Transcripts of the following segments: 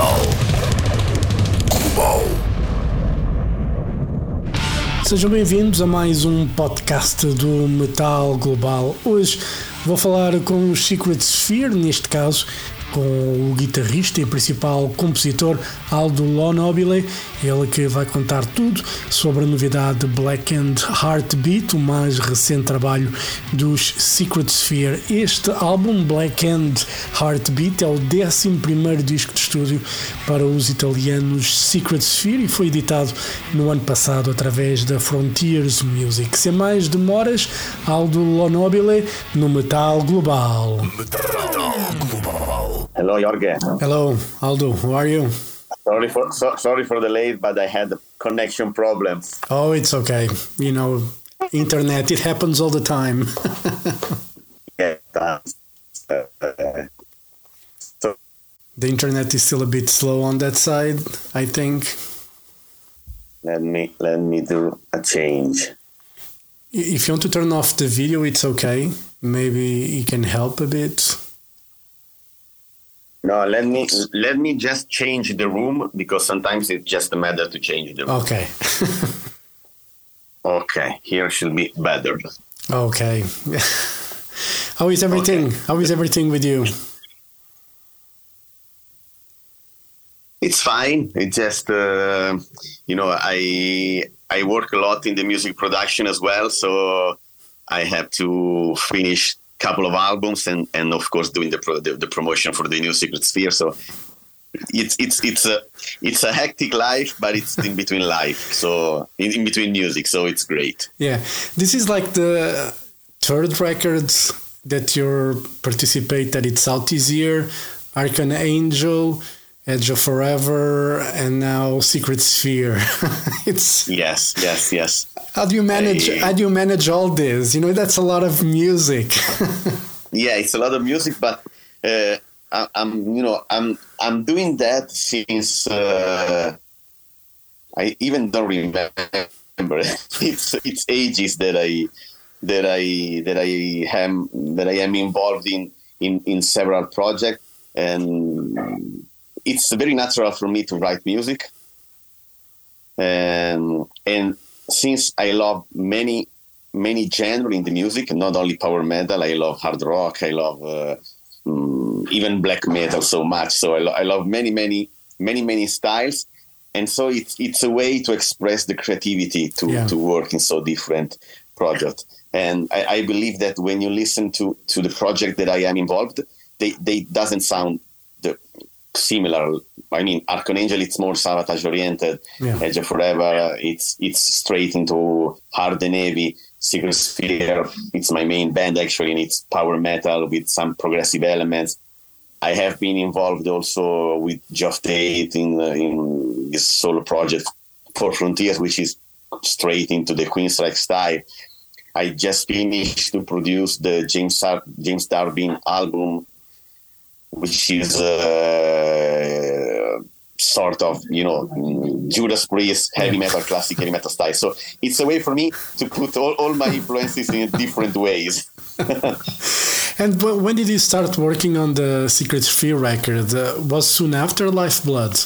Metal. Global. Sejam bem-vindos a mais um podcast do Metal Global. Hoje vou falar com o Secret Sphere, neste caso com o guitarrista e principal compositor Aldo Lonobile, ele que vai contar tudo sobre a novidade Black and Heartbeat, o mais recente trabalho dos Secret Sphere. Este álbum Black and Heartbeat é o 11 disco de estúdio para os italianos Secret Sphere e foi editado no ano passado através da Frontiers Music. Sem mais demoras, Aldo Lonobile no Metal Global. Metal Global. Hello, Jorge. Hello, Aldo. How are you? Sorry for so, sorry for the late, but I had a connection problems. Oh, it's okay. You know, internet. It happens all the time. Yeah, uh, so the internet is still a bit slow on that side. I think. let me let me do a change. If you want to turn off the video, it's okay. Maybe it can help a bit. No, let me let me just change the room because sometimes it's just a matter to change the room. Okay. Okay, here should be better. okay. How is everything? How is everything with you? It's fine. It's just uh, you know I I work a lot in the music production as well, so I have to finish couple of albums and and of course doing the pro, the, the promotion for the new Secret Sphere. So it's it's it's a it's a hectic life, but it's in between life. So in, in between music, so it's great. Yeah, this is like the third record that you participate that it's out this year. Archangel. Angel, Edge of Forever, and now Secret Sphere. it's Yes, yes, yes. how do you manage? Hey. How do you manage all this? You know, that's a lot of music. yeah, it's a lot of music, but uh, I, I'm you know I'm I'm doing that since uh, I even don't remember. it's it's ages that I that I that I am that I am involved in in in several projects, and it's very natural for me to write music. And and since I love many many genres in the music, not only power metal. I love hard rock. I love uh, mm, even black metal so much. So I, lo- I love many, many, many, many styles, and so it's it's a way to express the creativity to Yeah. to work in so different projects. And I, I believe that when you listen to to the project that I am involved, they they doesn't sound the similar. I mean, Archangel, it's more Savatage oriented. Yeah. Edge of Forever, it's it's straight into hard and heavy. Secret Sphere, it's my main band actually, and it's power metal with some progressive elements. I have been involved also with Geoff Tate in, uh, in this solo project for Frontiers, which is straight into the Queensrÿche style. I just finished to produce the James Ar- James Durbin album, which is uh, sort of you know Judas Priest heavy metal, classic heavy metal style. So it's a way for me to put all, all my influences in different ways. and when did you start working on the Secret Sphere record? Uh, was soon after Lifeblood.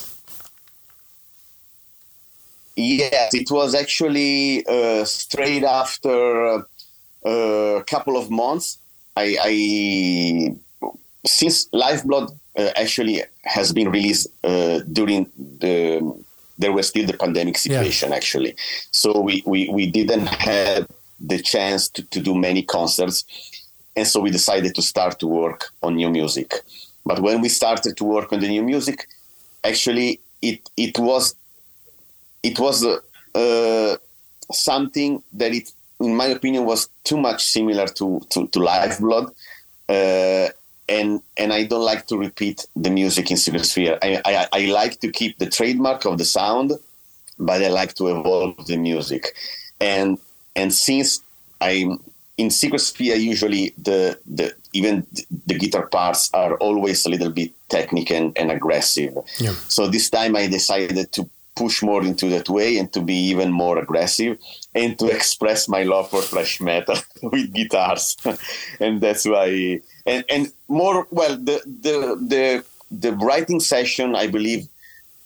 Yes, it was actually uh, straight after uh, a couple of months. I, I since Lifeblood uh, actually has been released uh, during the there was still the pandemic situation actually, so we, we, we didn't have the chance to, to do many concerts, and so we decided to start to work on new music. But when we started to work on the new music, actually it it was it was uh, uh, something that it, in my opinion, was too much similar to to, to Lifeblood, uh, and and I don't like to repeat the music in Secret Sphere. I, I I like to keep the trademark of the sound, but I like to evolve the music, and and since I'm in Secret Sphere, usually the the even the guitar parts are always a little bit technical and, and aggressive. Yeah. So this time I decided to push more into that way and to be even more aggressive and to express my love for thrash metal with guitars. and that's why and and more well the the the the writing session I believe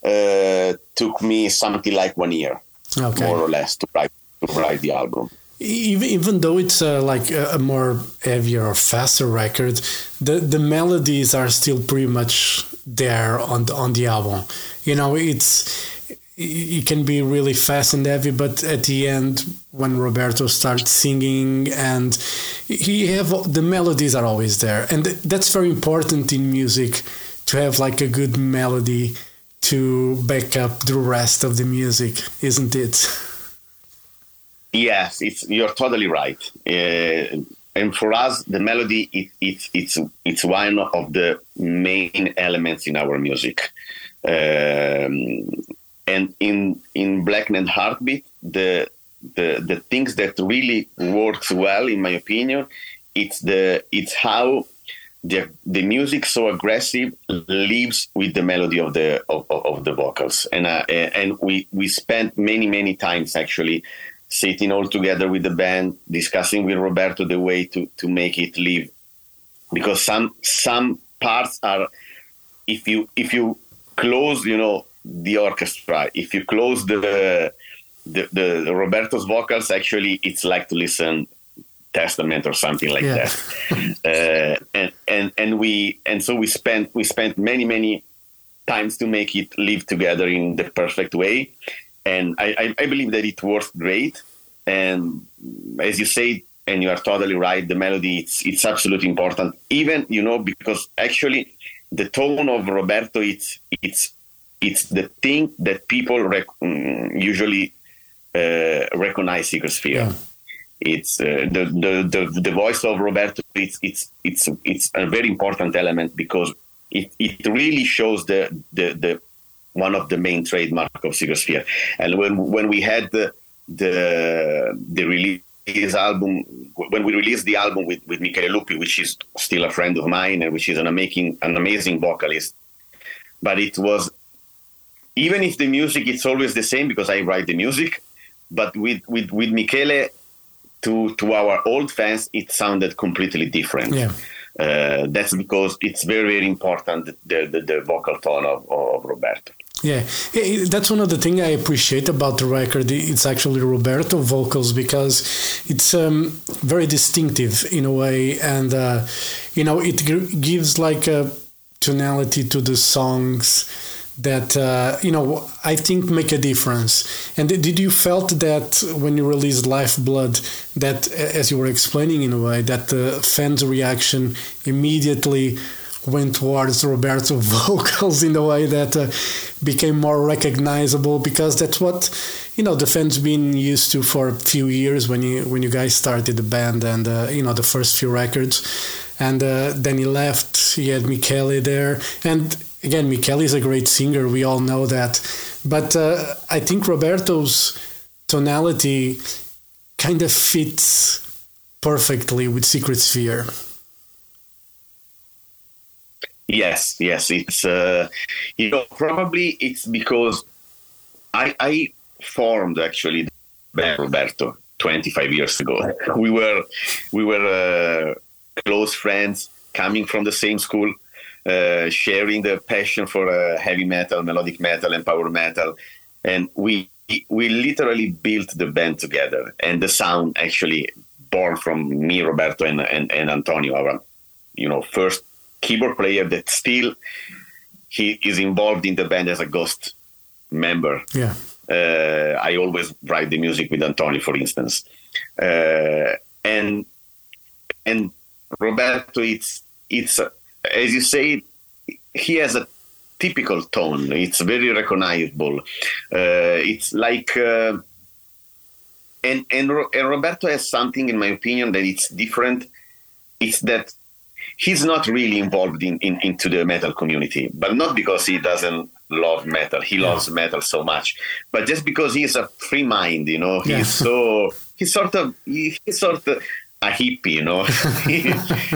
uh, took me something like one year, Okay. more or less, to write to write the album. even, even though it's uh, like a, a more heavier or faster record, the the melodies are still pretty much there on the, on the album. You know, it's it can be really fast and heavy, but at the end, when Roberto starts singing, and he have the melodies are always there, and that's very important in music to have like a good melody to back up the rest of the music, isn't it? Yes, it's you're totally right. Uh, and for us, the melody it, it, it's it's one of the main elements in our music. Um, and in in Blackened Heartbeat, the the the things that really works well, in my opinion, it's the it's how the the music so aggressive lives with the melody of the of, of, the vocals, and uh, and we we spent many many times actually sitting all together with the band, discussing with Roberto the way to, to make it live. Because some some parts are if you if you close, you know, the orchestra, if you close the the, the Roberto's vocals, actually it's like to listen Testament or something like Yeah. that. uh, and and and we and so we spent we spent many many times to make it live together in the perfect way. And I, I, I believe that it worked great. And as you say, and you are totally right, the melody it's it's absolutely important. Even you know because actually the tone of Roberto it's it's it's the thing that people rec- mm, usually uh, recognize Secret Sphere. Yeah. It's uh, the, the the the voice of Roberto. It's it's it's it's a very important element because it, it really shows the the the one of the main trademark of Secret Sphere. And when when we had the the the release album when we released the album with with Michele Lupi, which is still a friend of mine and which is an amazing an amazing vocalist, but it was even if the music it's always the same because I write the music, but with with with Michele to to our old fans it sounded completely different. Yeah. Uh, that's because it's very very important the the, the vocal tone of, of Roberto. Yeah, Yeah, that's one of the things I appreciate about the record. It's actually Roberto vocals because it's um, very distinctive in a way, and uh, you know it gives like a tonality to the songs that uh, you know I think make a difference. And did you felt that when you released Lifeblood, that as you were explaining in a way, that the fans' reaction immediately went towards Roberto vocals in a way that uh, became more recognizable? Because that's what you know the fans been used to for a few years when you when you guys started the band and uh, you know the first few records. And uh, then he left he had Michele there. And again Michele is a great singer we all know that. But uh, I think Roberto's tonality kind of fits perfectly with Secret Sphere. Yes, yes, it's uh, you know probably it's because I I formed actually Roberto 25 years ago. We were we were uh, close friends, coming from the same school, uh, sharing the passion for uh, heavy metal, melodic metal, and power metal, and we we literally built the band together. And the sound actually born from me, Roberto, and and, and Antonio, our you know first keyboard player that still he is involved in the band as a ghost member. yeah Uh, I always write the music with Antonio, for instance, uh, and and Roberto. It's it's as you say, he has a typical tone. It's very recognizable. Uh, it's like. Uh, and, and and Roberto has something, in my opinion, that it's different. It's that he's not really involved in, in into the metal community, but not because he doesn't love metal. He loves metal so much, but just because he's a free mind, you know. He's Yeah. so he's sort of he, he's sort of a hippie, you know,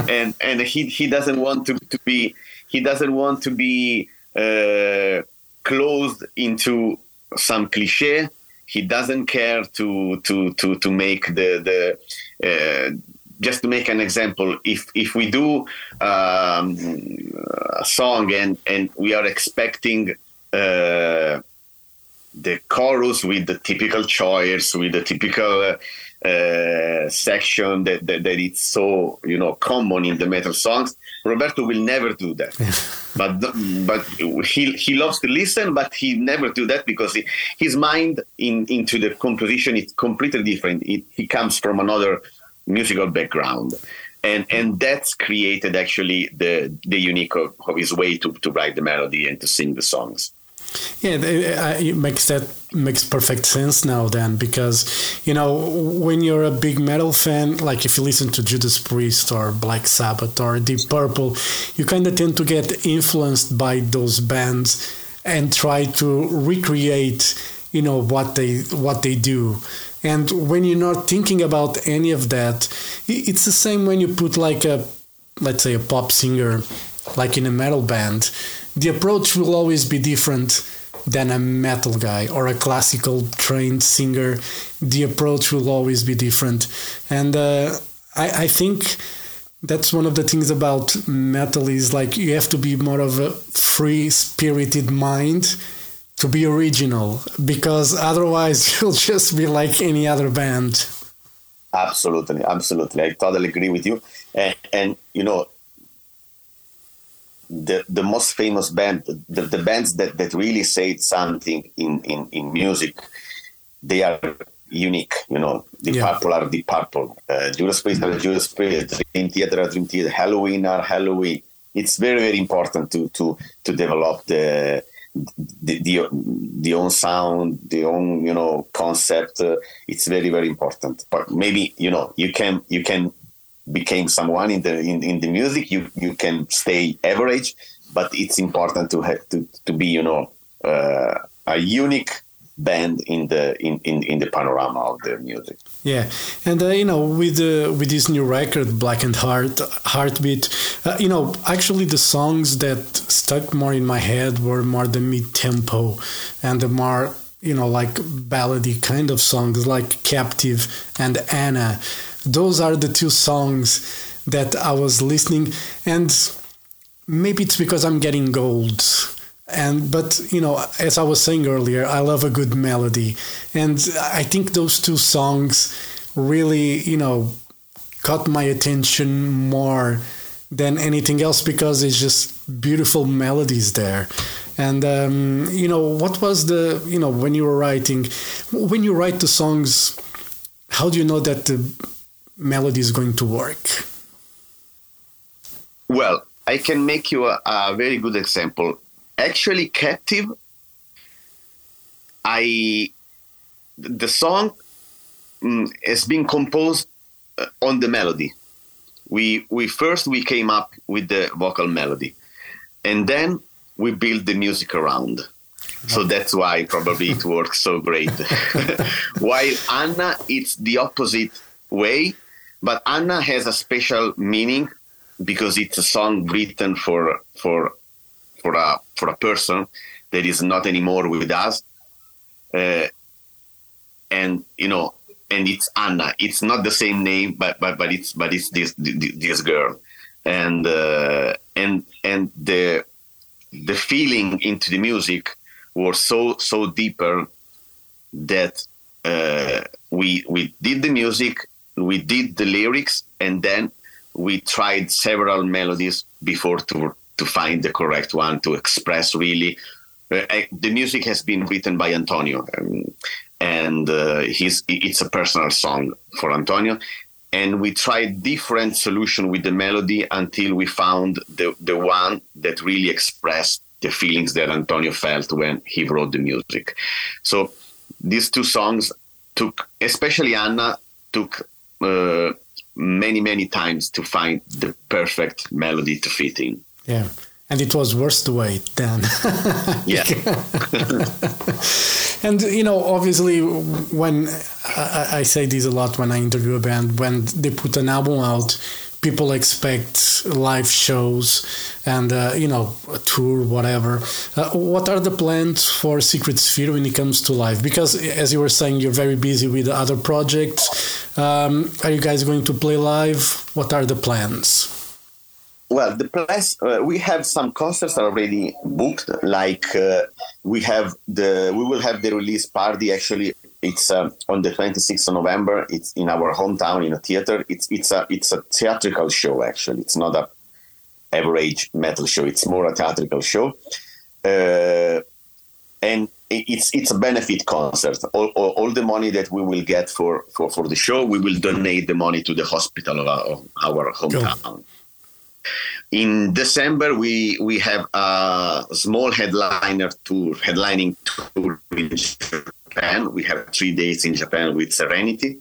and and he he doesn't want to, to be he doesn't want to be uh, closed into some cliche. He doesn't care to to to to make the the uh, just to make an example, if if we do um, a song and and we are expecting uh, the chorus with the typical choirs, with the typical uh, section that, that that it's so you know common in the metal songs, Roberto will never do that. but but he he loves to listen, but he never do that because he, his mind in into the composition is completely different. It, he comes from another musical background. And, and that's created actually the the unique of, of his way to, to write the melody and to sing the songs. Yeah, it makes that makes perfect sense now then because you know when you're a big metal fan, like if you listen to Judas Priest or Black Sabbath or Deep Purple, you kind of tend to get influenced by those bands and try to recreate you know what they what they do. And when you're not thinking about any of that it's the same when you put like a let's say a pop singer like in a metal band the approach will always be different than a metal guy or a classical trained singer. The approach will always be different. And uh, I, I think that's one of the things about metal is like you have to be more of a free spirited mind to be original because otherwise you'll just be like any other band absolutely absolutely i totally agree with you and, and you know the the most famous band, the, the bands that, that really say something in, in, in music, they are unique. You know, the yeah. Purple are the Purple, uh, Judas Priest are Judas Priest, Dream Theater are Dream Theater, Helloween are Helloween. It's very very important to to to develop the the, the, the own sound, the own you know concept. Uh, it's very very important. But maybe you know you can you can became someone in the in, in the music you you can stay average but it's important to have to, to be you know uh, a unique band in the in, in, in the panorama of the music. Yeah. And uh, you know with uh, with this new record Blackened Heart heartbeat uh, you know actually the songs that stuck more in my head were more the mid tempo and the more you know like ballady kind of songs like captive and anna those are the two songs that I was listening, and maybe it's because I'm getting old. And but you know, as I was saying earlier, I love a good melody, and I think those two songs really, you know, caught my attention more than anything else because it's just beautiful melodies there. And um, you know, what was the you know when you were writing, when you write the songs, how do you know that the melody is going to work? Well, I can make you a, a very good example. Actually, Captive, I the song mm, has been composed uh, on the melody. We we first we came up with the vocal melody, and then we build the music around. So that's why probably it works so great. While Anna, it's the opposite way. But Anna has a special meaning because it's a song written for for for a for a person that is not anymore with us, uh, and you know, and it's Anna. It's not the same name, but but but it's but it's this this girl, and uh, and and the the feeling into the music was so so deeper that uh, we we did the music we did the lyrics and then we tried several melodies before to to find the correct one to express really. Uh, the music has been written by Antonio um, and uh, he's it's a personal song for Antonio. And we tried different solution with the melody until we found the the one that really expressed the feelings that Antonio felt when he wrote the music. So these two songs took especially Anna took uh, many many times to find the perfect melody to fit in. Yeah, and it was worth the wait then. yeah. and you know, obviously, when I, I, say this a lot when I interview a band, when they put an album out, people expect live shows and uh, you know a tour whatever uh, what are the plans for secret sphere when it comes to live because as you were saying you're very busy with other projects um, are you guys going to play live what are the plans well, the plans uh, we have some concerts already booked. Like uh, we have the we will have the release party. Actually, it's uh, on the 26th of November. It's in our hometown in a theater. It's it's a it's a theatrical show. Actually, it's not a average metal show. It's more a theatrical show, uh, and it's it's a benefit concert. All, all, all, the money that we will get for, for, for the show, we will donate the money to the hospital of our, of our hometown. In December, we we have a small headliner tour, headlining tour in Japan. We have three days in Japan with Serenity,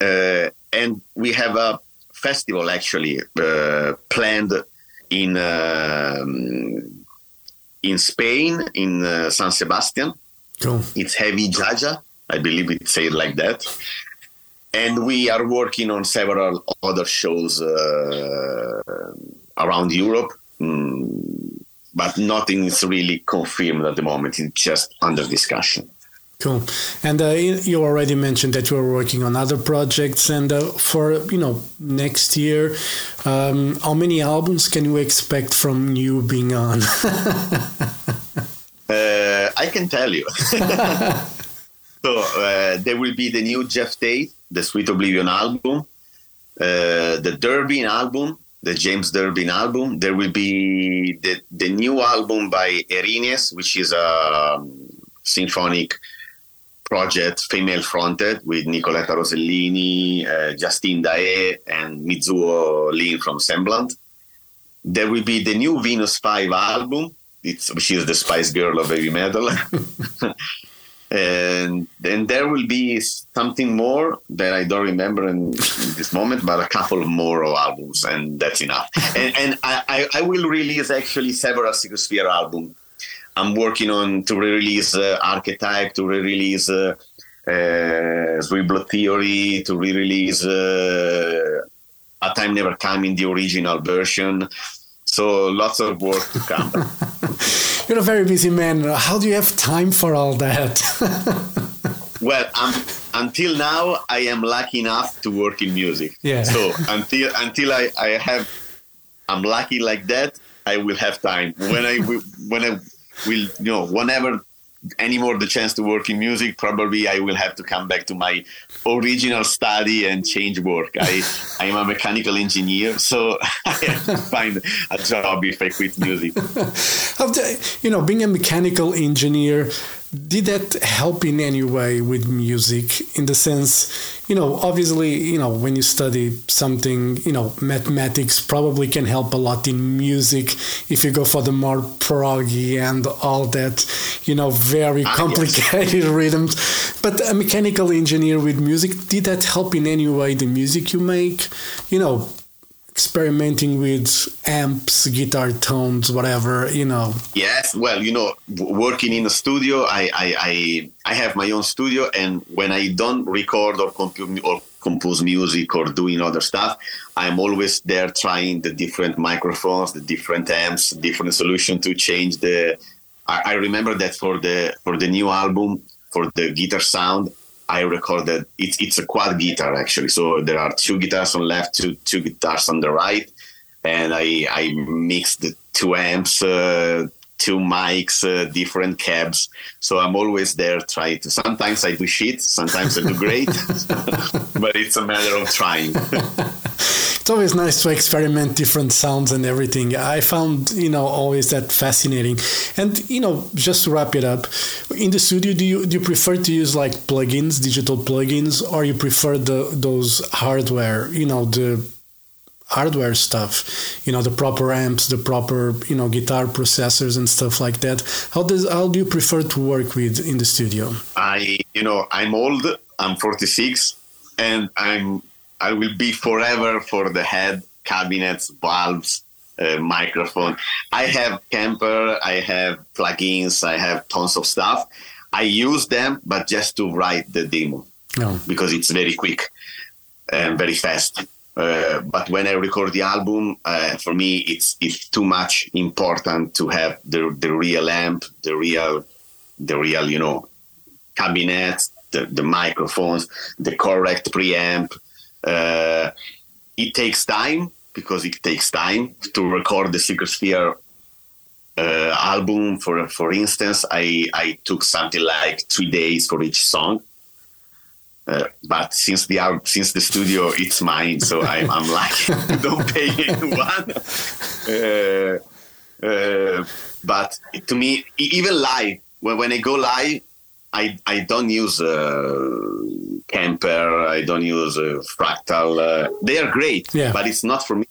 uh, and we have a festival actually uh, planned in um, in Spain in uh, San Sebastian. Cool. It's Heavy Jaja, I believe it's said like that and we are working on several other shows uh, around Europe, mm, but nothing is really confirmed at the moment. It's just under discussion. Cool. And uh, you already mentioned that you are working on other projects, and uh, for you know next year, um, how many albums can you expect from you being on? Uh, I can tell you. so uh, there will be the new Geoff Tate the Sweet Oblivion album, uh, the Durbin album, the James Durbin album. There will be the, the new album by Erinyes, which is a um, symphonic project, female fronted, with Nicoletta Rosellini, uh, Justine Daae, and Mizuho Lin from Semblant. There will be the new Venus 5 album, it's, which is the Spice Girl of heavy metal. and then there will be something more that I don't remember in, in this moment, but a couple of more albums, and that's enough. and, and I, I, will release actually several Sphere albums. I'm working on to re-release uh, Archetype, to re-release uh, uh, Theory, to re-release uh, A Time Never Come in the original version. So lots of work to come. You're a very busy man. How do you have time for all that? well, um, until now, I am lucky enough to work in music. Yeah. So until until I, I have, I'm lucky like that. I will have time when I when I will you know whenever anymore the chance to work in music, probably I will have to come back to my original study and change work. I I am a mechanical engineer, so I have to find a job if I quit music. you know, being a mechanical engineer did that help in any way with music? In the sense you know obviously you know when you study something you know mathematics probably can help a lot in music. If you go for the more proggy and all that you know very ah, complicated yes. rhythms. But a mechanical engineer with music did that help in any way the music you make? You know experimenting with amps, guitar tones, whatever, you know. Yes, well, you know, working in a studio, I I, I, I have my own studio, and when I don't record or or compose music or doing other stuff, I'm always there trying the different microphones, the different amps, different solution to change the. I, I remember that for the for the new album for the guitar sound, I recorded it's it's a quad guitar actually. So there are two guitars on left, two two guitars on the right, and I I mixed the two amps, uh, two mics, uh, different cabs. So I'm always there trying to. Sometimes I do shit, sometimes I do great, but it's a matter of trying. it's always nice to experiment different sounds and everything. I found you know always that fascinating. And you know, just to wrap it up, in the studio, do you do you prefer to use like plugins, digital plugins, or you prefer the those hardware? You know the hardware stuff you know the proper amps the proper you know guitar processors and stuff like that. How does how do you prefer to work with in the studio? I you know i'm old i'm 46 and i'm i will be forever for the head cabinets valves uh, microphone. I have Kemper i have plugins i have tons of stuff. I use them but just to write the demo no. because it's very quick and very fast Uh, but when I record the album, uh, for me, it's it's too much important to have the the real amp, the real, the real, you know, cabinets, the, the microphones, the correct preamp. Uh, it takes time because it takes time to record the Secret Sphere uh, album. For for instance, I I took something like three days for each song. Uh, but since the since the studio it's mine, so I'm, I'm lucky. Don't pay anyone. Uh, uh, but to me, even live, when, when I go live, I I don't use uh, Kemper, I don't use uh, Fractal. Uh, they are great, Yeah. but it's not for me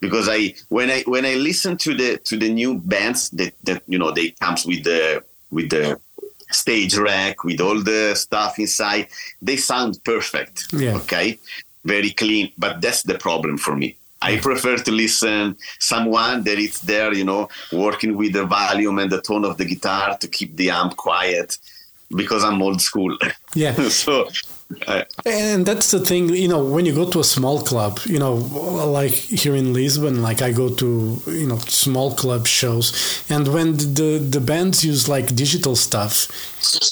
because I when I when I listen to the to the new bands that that you know they comes with the with the stage rack with all the stuff inside, they sound perfect. Yeah. Okay, very clean, but that's the problem for me. I prefer to listen someone that is there, you know, working with the volume and the tone of the guitar to keep the amp quiet, because I'm old school. Yeah. so, And that's the thing, you know, when you go to a small club, you know, like here in Lisbon, like I go to, you know, small club shows, and when the the bands use like digital stuff,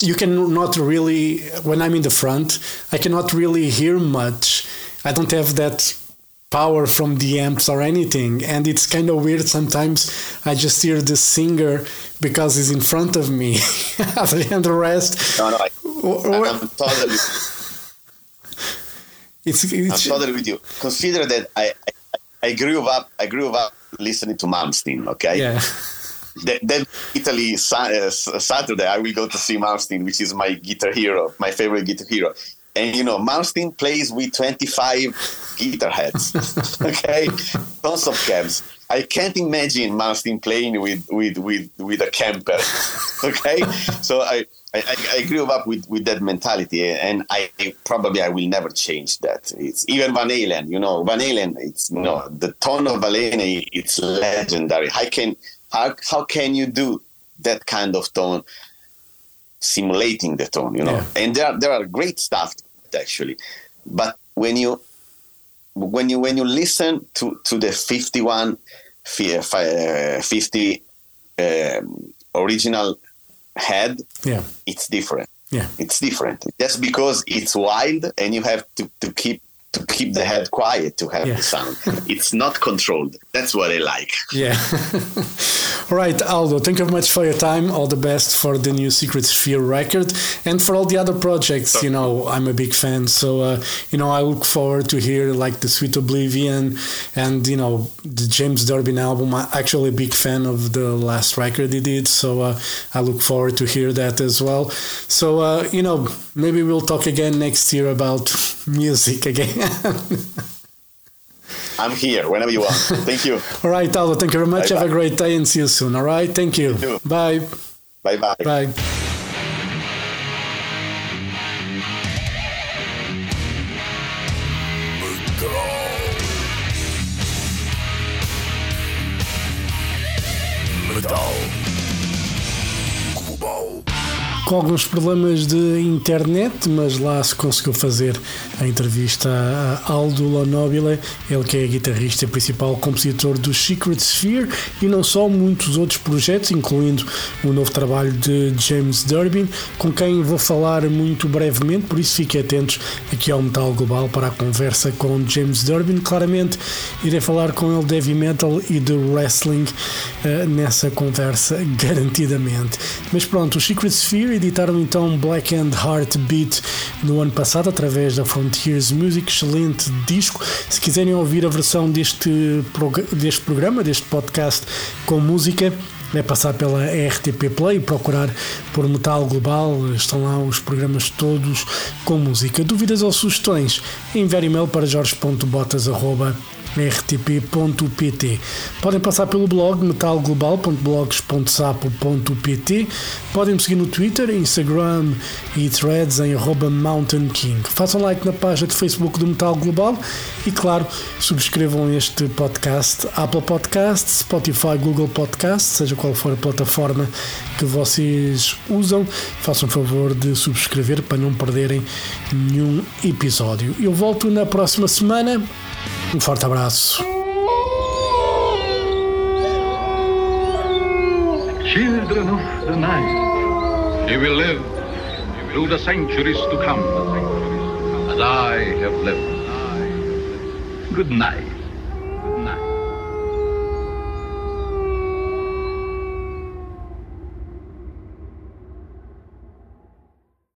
you can not really. When I'm in the front, I cannot really hear much. I don't have that power from the amps or anything, and it's kind of weird sometimes. I just hear the singer because he's in front of me, and the rest. no, no, I, I'm totally, it's, I'm it's totally with you. Consider that I, I, I grew up, I grew up listening to Malmsteen. Okay, yeah. Then, then Italy uh, Saturday, I will go to see Malmsteen, which is my guitar hero, my favorite guitar hero. And you know, Malmsteen plays with 25 guitar heads. okay, tons of cabs. I can't imagine Malmsteen playing with with with with a Kemper. okay, so I. I, I grew up with, with that mentality, and I probably I will never change that. It's even Van Halen, you know, Van Halen. It's you know the tone of Van Halen. It's legendary. I can how, how can you do that kind of tone simulating the tone you know Yeah. and there are, there are great stuff actually but when you when you when you listen to to the 51 fi- fi- uh, 50 um, original head Yeah, it's different. Yeah, it's different. Just because it's wild and you have to, to keep to keep the head quiet to have Yeah. the sound it's not controlled that's what i like yeah. all right, Aldo, thank you very much for your time. All the best for the new Secret Sphere record and for all the other projects. You know, I'm a big fan, so uh, you know I look forward to hear like the Sweet Oblivion and you know the James Durbin album. I'm actually a big fan of the last record he did, so uh, I look forward to hear that as well. So uh, you know, maybe we'll talk again next year about music again. i'm here whenever you want thank you All right, Aldo, thank you very much. Have a Bye-bye. great day and see you soon. All right, thank you. too. Bye. bye bye Bye. Com alguns problemas de internet, mas lá se conseguiu fazer a entrevista a Aldo Lonobile, ele que é guitarrista principal compositor do Secret Sphere e não só, muitos outros projetos, incluindo o novo trabalho de James Durbin, com quem vou falar muito brevemente, por isso fiquem atentos aqui ao Metal Global para a conversa com James Durbin. Claramente irei falar com ele de heavy metal e de wrestling eh, nessa conversa, garantidamente. Mas pronto, os Secret Sphere editaram então Black and Heartbeat no ano passado através da Frontiers Music, excelente disco. Se quiserem ouvir a versão deste, prog- deste programa, deste podcast com música, é passar pela RTP Play procurar por Metal Global, estão lá os programas todos com música. Dúvidas ou sugestões? Enviar e-mail para jorge.botas.rtp.pt Podem passar pelo blog metalglobal.blogs.sapo.pt Podem me seguir no Twitter, Instagram e threads em arroba Mountain King. Façam like na página de Facebook do Metal Global e, claro, subscrevam este podcast Apple Podcast, Spotify, Google Podcast, seja qual for a plataforma que vocês usam. Façam favor de subscrever para não perderem nenhum episódio. Eu volto na próxima semana. Um forte abraço. Children of the night, you will live through the centuries to come, as I have lived. Good night.